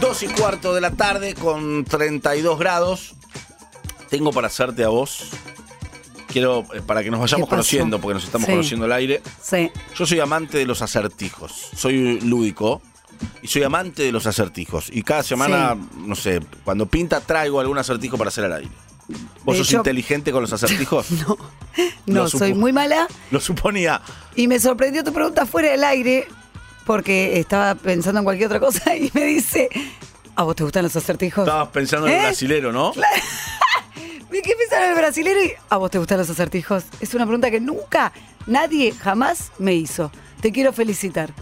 Dos y cuarto de la tarde con 32 grados. Tengo para hacerte a vos. Quiero, eh, para que nos vayamos conociendo, porque nos estamos Sí. conociendo al aire. Sí. Yo soy amante de los acertijos. Soy lúdico y soy amante de los acertijos. Y cada semana, no sé, cuando pinta traigo algún acertijo para hacer al aire. ¿Vos De sos hecho- inteligente con los acertijos? No, Lo no, soy muy mala Lo suponía. y me sorprendió tu pregunta fuera del aire porque estaba pensando en cualquier otra cosa y me dice, ¿a vos te gustan los acertijos? Estabas pensando en el ¿Eh? brasilero, ¿no? ¿De qué pensaron el brasilero y a vos te gustan los acertijos? Es una pregunta que nunca, nadie jamás me hizo. Te quiero felicitar.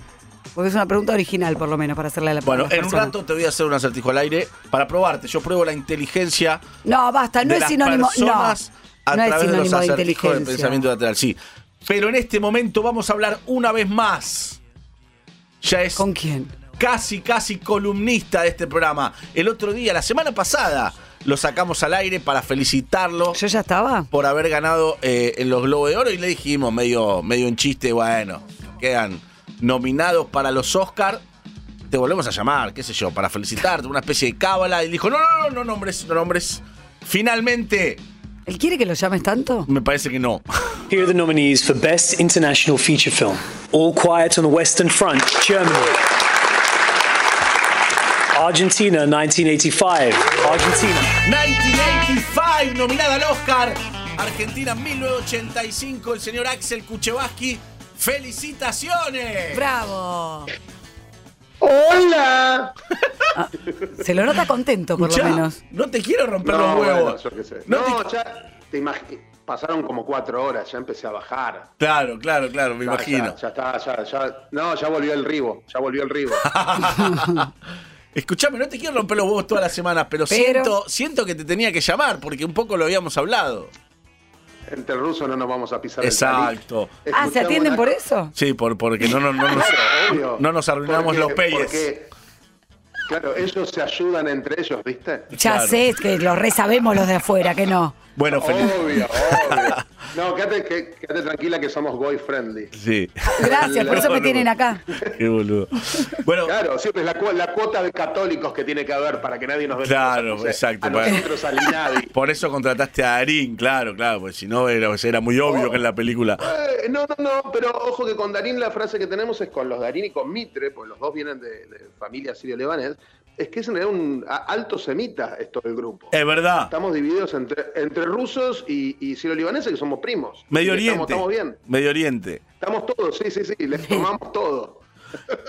Porque es una pregunta original, por lo menos, para hacerle a la Bueno, en un rato te voy a hacer un acertijo al aire para probarte. Yo pruebo la inteligencia No, basta, no de es las sinónimo. No, a no es través de los sinónimo de acertijos del inteligencia. pensamiento lateral. Sí. Pero en este momento vamos a hablar una vez más. Ya es ¿Con quién? casi, casi columnista de este programa. El otro día, la semana pasada, lo sacamos al aire para felicitarlo ¿Yo ya estaba? por haber ganado eh, en los Globos de Oro y le dijimos medio, medio en chiste, bueno, quedan nominados para los Oscar. Te volvemos a llamar, qué sé yo, para felicitarte, una especie de cábala. Y dijo, no, no, no, no nombres, no nombres. Finalmente, ¿Él quiere que lo llames tanto? me parece que no. Here are the nominees for Best International Feature Film All Quiet on the Western Front, Germany. Argentina, 1985. Argentina. 1985, nominada al Oscar. Argentina 1985, el señor Axel Kuchevaski. ¡Felicitaciones! ¡Bravo! ¡Hola! Se lo nota contento, por Escuchá, lo menos. No te quiero romper No, los bueno, huevos. yo qué sé. No No, te- ya te pasaron como cuatro horas, ya empecé a bajar. Claro, claro, claro, me Ya, imagino. Ya, ya está, ya, ya. No, ya volvió el ribo, ya volvió el ribo. Escuchame, no te quiero romper los huevos todas las semanas, pero, Pero- Siento, siento que te tenía que llamar, porque un poco lo habíamos hablado. Entre rusos no nos vamos a pisar el. Exacto. Ah, ¿se atienden una por eso? Sí, por, porque no, no, no nos, obvio. no nos arruinamos Porque- los peyes. claro, ellos se ayudan entre ellos, ¿viste? Ya Claro. sé, es que lo resabemos los de afuera, que no. Bueno, feliz. Obvio, obvio. No, quédate, quédate tranquila que somos goy friendly. Sí. Gracias, por eso me No, no. tienen acá. Qué boludo. Bueno, Claro, siempre es la, cu- la cuota de católicos que tiene que haber para que nadie nos vea. Claro, exacto, A para- nosotros, al Inadi. por eso contrataste a Darín, claro, claro, porque si no era, era muy obvio que en la película. Eh, no, no, no, pero ojo que con Darín la frase que tenemos es con los Darín y con Mitre, pues los dos vienen de, de familia sirio-lebanés, es que es en realidad un alto semita esto del grupo. Es verdad. Estamos divididos entre, entre rusos y, y sirio-libaneses, que somos primos. Medio estamos, Oriente. estamos bien. Medio Oriente. Estamos todos, sí, sí, sí, les tomamos todo.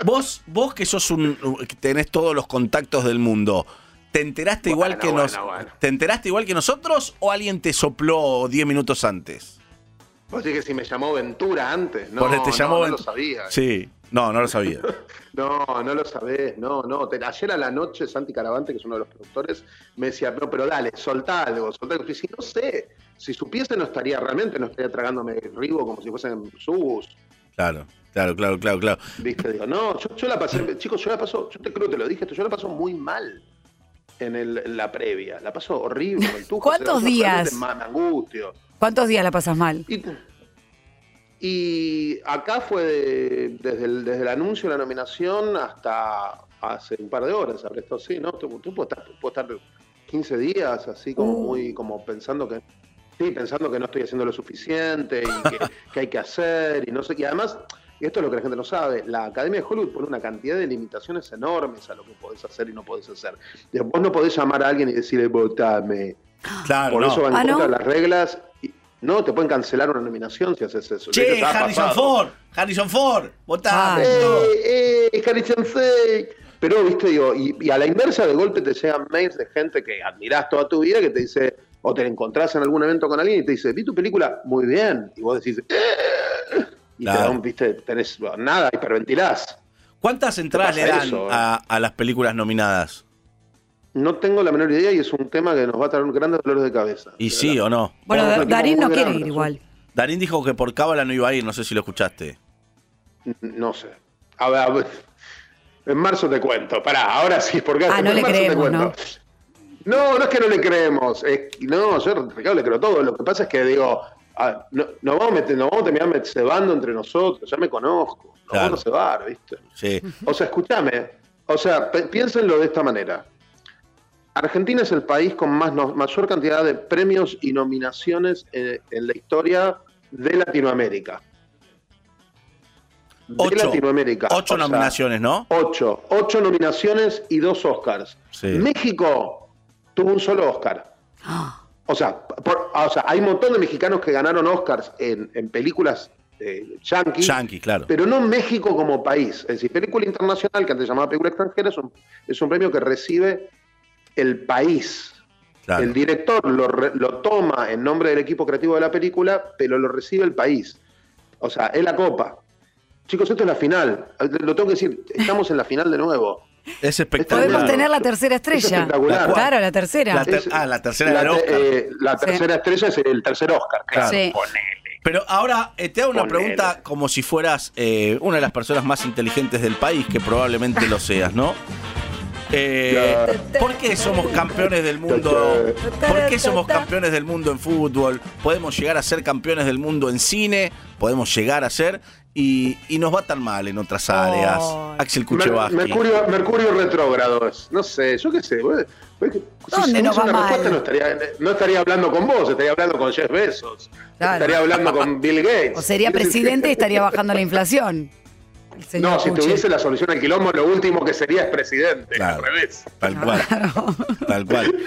Vos, vos que sos un. que tenés todos los contactos del mundo. ¿Te enteraste igual que bueno, nos, bueno. ¿Te enteraste igual que nosotros o alguien te sopló 10 minutos antes? Vos que si me llamó Ventura antes, no, Porque te no, llamó no lo Vent- sabía. Sí. No, no lo sabía. No, no lo sabés, no, no. Te- ayer a la noche Santi Caravante, que es uno de los productores, me decía, no, pero dale, soltá algo, soltá algo. Y si no sé, si supiese no estaría realmente, no estaría tragándome el ribo como si fuesen subus. Claro, claro, claro, claro, claro. ¿Viste? Digo, no, yo, yo la pasé, chicos, yo la paso, yo te creo, te lo dije, esto, yo la paso muy mal en, el, en la previa. La paso horrible. con tujo, ¿Cuántos días? Me angustio. ¿Cuántos días la pasas mal? Y, y acá fue de- desde, el, desde el anuncio de la nominación hasta hace un par de horas, habré estado así, ¿no? Tú, tú puedes, estar, puedes estar 15 días así como Uh. muy, como pensando que, sí, pensando que no estoy haciendo lo suficiente y que, que hay que hacer y no sé, y además, esto es lo que la gente no sabe, la Academia de Hollywood pone una cantidad de limitaciones enormes a lo que podés hacer y no podés hacer. Vos no podés llamar a alguien y decirle, votame. Claro, Por no. eso van Ah, contra las reglas. No, te pueden cancelar una nominación si haces eso. Che, hecho, Harrison pasado. Ford, Harrison Ford, votá. ¡Eh, eh, Harrison Ford! Pero, viste, digo, y, y a la inversa de golpe te llegan mails de gente que admirás toda tu vida que te dice, o te encontrás en algún evento con alguien y te dice, vi tu película, muy bien. Y vos decís, "Eh", y Claro. te da un, viste, tenés nada, hiperventilás. ¿Cuántas entradas le dan eso, eh? a, a las películas nominadas? No tengo la menor idea y es un tema que nos va a traer grandes dolores de cabeza. ¿Y sí verdad. o no? Bueno, Darín no quiere grande, ir igual. Darín dijo que por cábala no iba a ir, no sé si lo escuchaste. No sé. A ver, a ver. En marzo te cuento. Pará, ahora sí, porque Ah, no en le marzo te creemos, cuento. ¿no? No, es que no le creemos. Es, que- no, yo Ricardo le creo todo. Lo que pasa es que digo, ah, no, nos, vamos a meter, nos vamos a terminar cebando entre nosotros. Ya me conozco. Nos Claro. vamos a cebar, ¿viste? Sí. O sea, escúchame. O sea, piénsenlo de esta manera. Argentina es el país con más no- mayor cantidad de premios y nominaciones eh, en la historia de Latinoamérica. De Ocho. Latinoamérica. Ocho O sea, nominaciones, ¿no? Ocho. Ocho nominaciones y dos Oscars. Sí. México tuvo un solo Oscar. O sea, por- o sea, hay un montón de mexicanos que ganaron Oscars en, en películas eh, yankee, Yankee, claro. pero no México como país. Es decir, película internacional, que antes se llamaba película extranjera, es un, es un premio que recibe el país. Claro. El director lo, re- lo toma en nombre del equipo creativo de la película, pero lo recibe el país. O sea, es la copa. Chicos, esto es la final. Lo tengo que decir, estamos en la final de nuevo. Es espectacular. Podemos tener la tercera estrella. espectacular. Claro, la tercera. La ter- Es- ah, la tercera la, del te- Oscar. eh, la Sí. tercera estrella es el tercer Oscar, claro. Sí. Pero ahora eh, te hago una Ponele. pregunta como si fueras eh, una de las personas más inteligentes del país, que probablemente lo seas, ¿no? Eh, ¿Por qué somos campeones del mundo? ¿Por qué somos campeones del mundo en fútbol? Podemos llegar a ser campeones del mundo en cine, podemos llegar a ser y, y nos va tan mal en otras áreas. Axel Mer- Kuchevaski. Mercurio, Mercurio retrógrado es. No sé, yo qué sé. vos- si ¿Dónde se nos va una mal? respuesta, no estaría, no estaría hablando con vos, estaría hablando con Jeff Bezos. Claro. Estaría hablando con Bill Gates. O sería presidente y estaría bajando la inflación. El señor No, si Pucci. tuviese la solución al quilombo, lo último que sería es presidente. Claro. Al revés. Tal cual. Tal cual.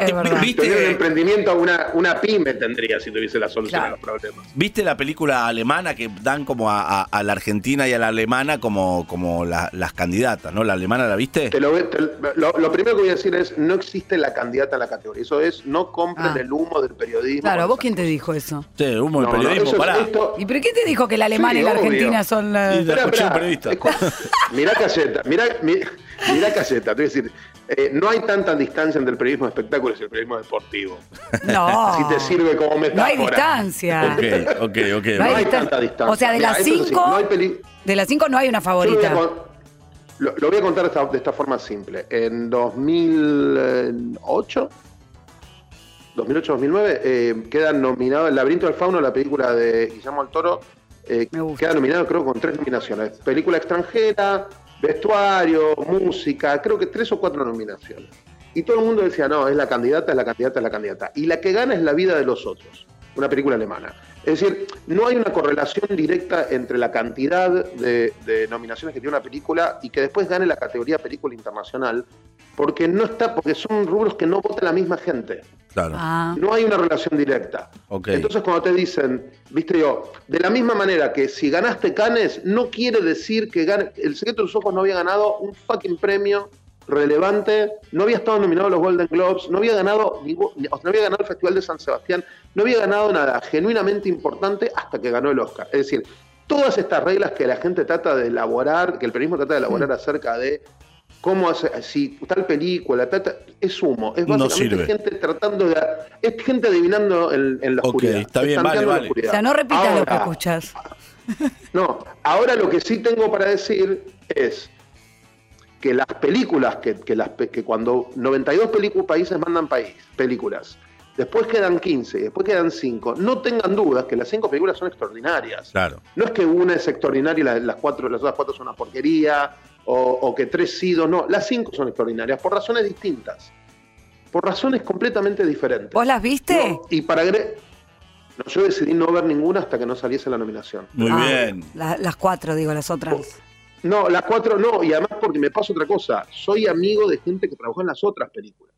Es verdad. ¿Viste? Tuviera un emprendimiento, una, una pyme tendría si tuviese la solución Claro. a los problemas. ¿Viste la película alemana que dan como a, a- a la Argentina y a la alemana como, como la- las candidatas, ¿no? ¿La alemana la viste? Te lo, te- lo, lo primero que voy a decir es, no existe la candidata en la categoría. Eso es, no compren Ah. el humo del periodismo. Claro, ¿vos quién te dijo eso? Sí, humo del no, periodismo, es- pará. esto- ¿Y pero qué te dijo que la alemana Sí, y la obvio. argentina son la... Y- escuché un periodista. escu- Mirá Caseta, mirá, mi- mirá Caseta, te voy a decir, eh, no hay tanta distancia entre el periodismo de espectáculos y el periodismo deportivo. No. Si te sirve como No metáfora. hay distancia. Ok, ok, ok. No hay No hay distan- tanta distancia. O sea, de las sí, cinco, no hay peli- de las cinco no hay una Yo lo voy, a, favorita. lo- lo voy a contar de esta, de esta forma simple. En 2008, 2008-2009, eh, queda nominado El laberinto del fauno, la película de Guillermo del Toro, eh, queda nominado creo con tres nominaciones. Película extranjera, vestuario, música, creo que tres o cuatro nominaciones. Y todo el mundo decía, no, es la candidata, es la candidata, es la candidata. Y la que gana es La vida de los otros, una película alemana. Es decir, no hay una correlación directa entre la cantidad de, de nominaciones que tiene una película y que después gane la categoría película internacional, porque no está, porque son rubros que no vota la misma gente. Claro. Ah, No hay una relación directa. Ok. Entonces cuando te dicen, viste yo, de la misma manera que si ganaste Canes, no quiere decir que gane, El secreto de tus ojos no había ganado un fucking premio relevante, no había estado nominado a los Golden Globes, no había ganado no había ganado el Festival de San Sebastián, no había ganado nada genuinamente importante hasta que ganó el Oscar. Es decir, todas estas reglas que la gente trata de elaborar, que el periodismo trata de elaborar acerca de cómo hace, si tal película, trata, es humo, es No básicamente sirve. gente tratando de, es gente adivinando en, en la Ok, oscuridad. está bien, vale, vale. o sea, no repitas lo que Ahora, escuchas. no, ahora lo que sí tengo para decir es que las películas, que, que las, pe- que cuando 92 películas, países mandan país, películas, después quedan 15, después quedan 5, no tengan dudas que las 5 películas son extraordinarias. Claro. No es que una es extraordinaria y la- las, cuatro, las otras cuatro son una porquería, o, o que tres sí, dos no. Las cinco son extraordinarias, por razones distintas. Por razones completamente diferentes. ¿Vos las viste? No, y para no, yo decidí no ver ninguna hasta que no saliese la nominación. Muy Ah, bien. la- las cuatro, digo, las otras. No, las cuatro no, y además porque me pasa otra cosa. Soy amigo de gente que trabajó en las otras películas.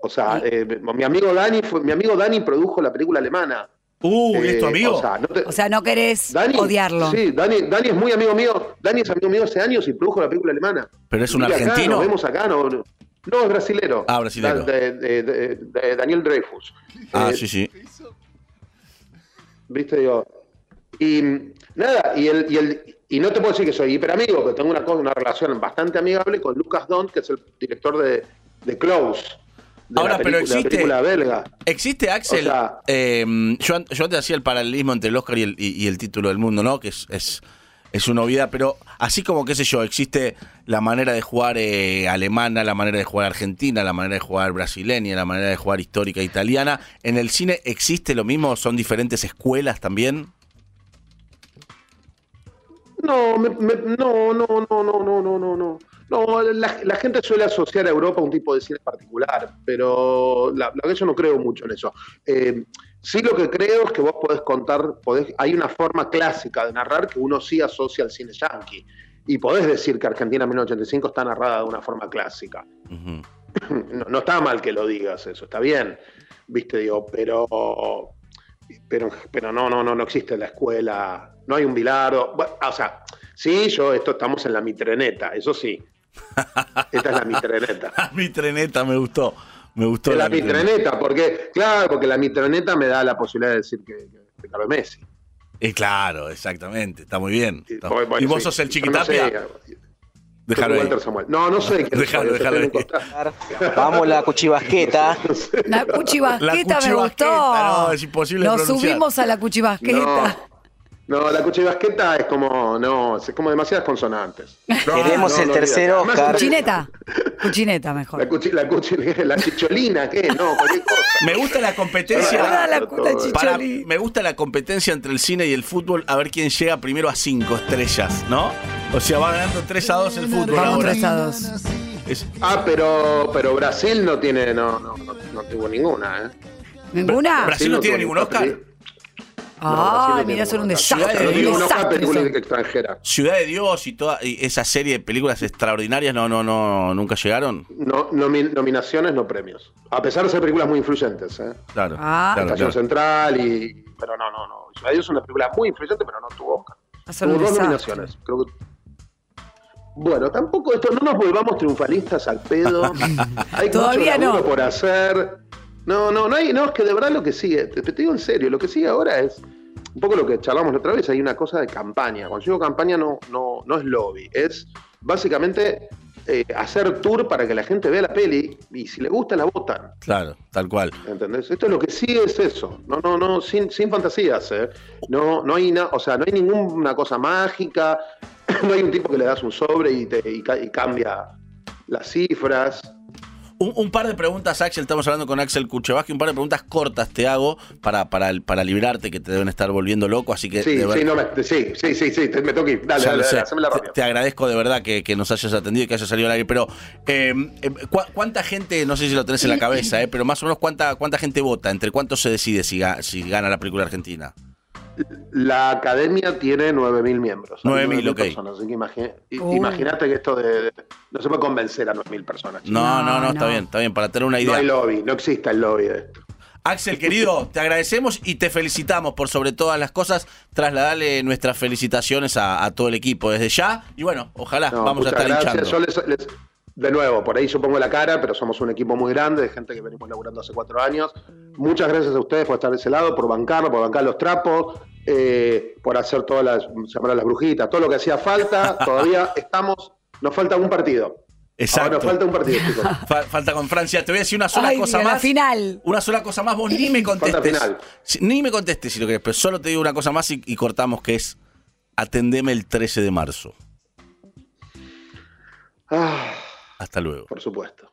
O sea, eh, mi amigo Dani fue, mi amigo Dani produjo la película alemana. Uh, ¿y es tu Eh, amigo? O sea, no te- O sea, no querés Dani, odiarlo. Sí, Dani, Dani es muy amigo mío. Dani es amigo mío hace años y produjo la película alemana. ¿Pero es un acá, argentino? nos vemos acá, no, no, no, es brasilero. Ah, brasilero. De, de- de- de Daniel Dreyfus. ah, Eh, sí, sí. ¿Viste? Digo. Y nada, y el, y el y no te puedo decir que soy hiper amigo, pero tengo una, cosa- una relación bastante amigable con Lucas Dont, que es el director de, de Close. De Ahora, la pero de la existe- película belga. ¿Existe, Axel? O sea- eh, yo, yo hacía el paralelismo entre el Oscar y el, y- y el título del mundo, ¿no? Que es, es, es una obviedad, pero así como, qué sé yo, existe la manera de jugar eh, alemana, la manera de jugar argentina, la manera de jugar brasileña, la manera de jugar histórica italiana. ¿En el cine existe lo mismo? ¿Son diferentes escuelas también? No, me- me- no, no, no, no, no, no, no, no. La, la gente suele asociar a Europa a un tipo de cine particular, pero la, verdad yo no creo mucho en eso. Eh, sí lo que creo es que vos podés contar, podés, hay una forma clásica de narrar que uno sí asocia al cine yankee. Y podés decir que Argentina 1985 está narrada de una forma clásica. No, no está mal que lo digas eso, está bien, viste, digo, pero, pero, pero no, no, no, no existe la escuela, no hay un bilardo, Bueno, o sea, sí, yo, esto estamos en la mitreneta, eso sí, esta es la mitreneta. mi treneta me gustó. Me gustó Es la mitreneta. mitreneta, porque, claro, porque la mitreneta me da la posibilidad de decir que, que Ricardo es Messi. Eh, claro, exactamente. Está muy bien. Está- bueno, ¿Y vos sí, sos el yo no sé, chiquitapia? Déjalo ahí. Samuel. No, no sé Déjalo, déjalo ahí. Vamos la cuchivasqueta. La cuchivasqueta La me gustó. no, es imposible Nos pronunciar. subimos a la cuchivasqueta. No, no, la cuchivasqueta es como, no, es como demasiadas consonantes. No, Queremos no, el no, tercer olvídate. Además, Oscar. Cuchineta. Cuchineta mejor. La, cuchi, la, cuchi- la chicholina, ¿qué? No, cualquier cosa. Me gusta la competencia. la cuta. Para- me gusta la competencia entre el cine y el fútbol, a ver quién llega primero a cinco estrellas, ¿no? O sea, va ganando 3 a 2 el fútbol Vamos ahora. 3 a 2. Es- Ah, pero, pero Brasil no tiene, no, no, no, no tuvo ninguna, ¿eh? ¿Ninguna? Brasil no tiene ningún Oscar. Ah, mira, son un desastre. Ciudad de No tiene Un un Oscar desastre. película extranjera. Ciudad de Dios y toda y esa serie de películas extraordinarias no, no, no, nunca llegaron. No, nomi- nominaciones, no premios. A pesar de ser películas muy influyentes, ¿eh? Claro, Ah. claro, Estación claro. Central y... Pero no, no, no. Ciudad de Dios es una película muy influyente, pero no tuvo Oscar. Tuvo dos nominaciones. Creo que... Bueno, tampoco esto, no nos volvamos triunfalistas al pedo. Hay Todavía mucho no. por hacer. No, no, no hay, no, es que de verdad lo que sigue, te, te digo en serio, lo que sigue ahora es un poco lo que charlamos la otra vez, hay una cosa de campaña. Cuando digo campaña no, no, no es lobby, es básicamente eh, hacer tour para que la gente vea la peli y si le gusta la votan. Claro, tal cual. ¿Entendés? Esto es lo que sigue es eso. No, no, no, sin, sin fantasías, ¿eh? No, no hay nada, o sea, no hay ninguna cosa mágica, no hay un tipo que le das un sobre y, te, y, y cambia las cifras. Un, un par de preguntas, Axel, estamos hablando con Axel Kuchevaski, un par de preguntas cortas te hago para, para, para librarte, que te deben estar volviendo loco, así que Sí, de sí, no me, sí, sí, sí, sí, te- me toqué. Dale, dale, Te, agradezco de verdad que, que nos hayas atendido y que hayas salido al aire. Pero, eh, eh, ¿cu- ¿cuánta gente, no sé si lo tenés en la cabeza, eh, pero más o menos cuánta, cuánta gente vota? ¿Entre cuántos se decide si, ga- si gana la película argentina? La academia tiene 9.000 miembros. Hay 9.000, ok. personas, así que imagínate que esto de, de- No se puede convencer a 9.000 personas. No, no, No, no, está no. bien, está bien, para tener una No idea. hay lobby, no existe el lobby de esto. Axel, querido, te agradecemos y te felicitamos por sobre todas las cosas. Trasladarle nuestras felicitaciones a, a todo el equipo desde ya. Y bueno, ojalá No, vamos a estar gracias. hinchando. Yo les- les- de nuevo, por ahí yo pongo la cara, pero somos un equipo muy grande de gente que venimos laburando hace cuatro años. Muchas gracias a ustedes por estar de ese lado, por bancarlo, por bancar los trapos, eh, por hacer todas las, llamar a las brujitas, todo lo que hacía falta. Todavía estamos, nos falta un partido. Exacto. Ahora nos falta un partido, chicos. Fa- falta con Francia. Te voy a decir una sola Ay, cosa la más. final. Una sola cosa más, vos ni me contestes. final. Si- Ni me contestes si lo querés, pero solo te digo una cosa más y, y cortamos que es atendeme el 13 de marzo. Ah, Hasta luego. por supuesto.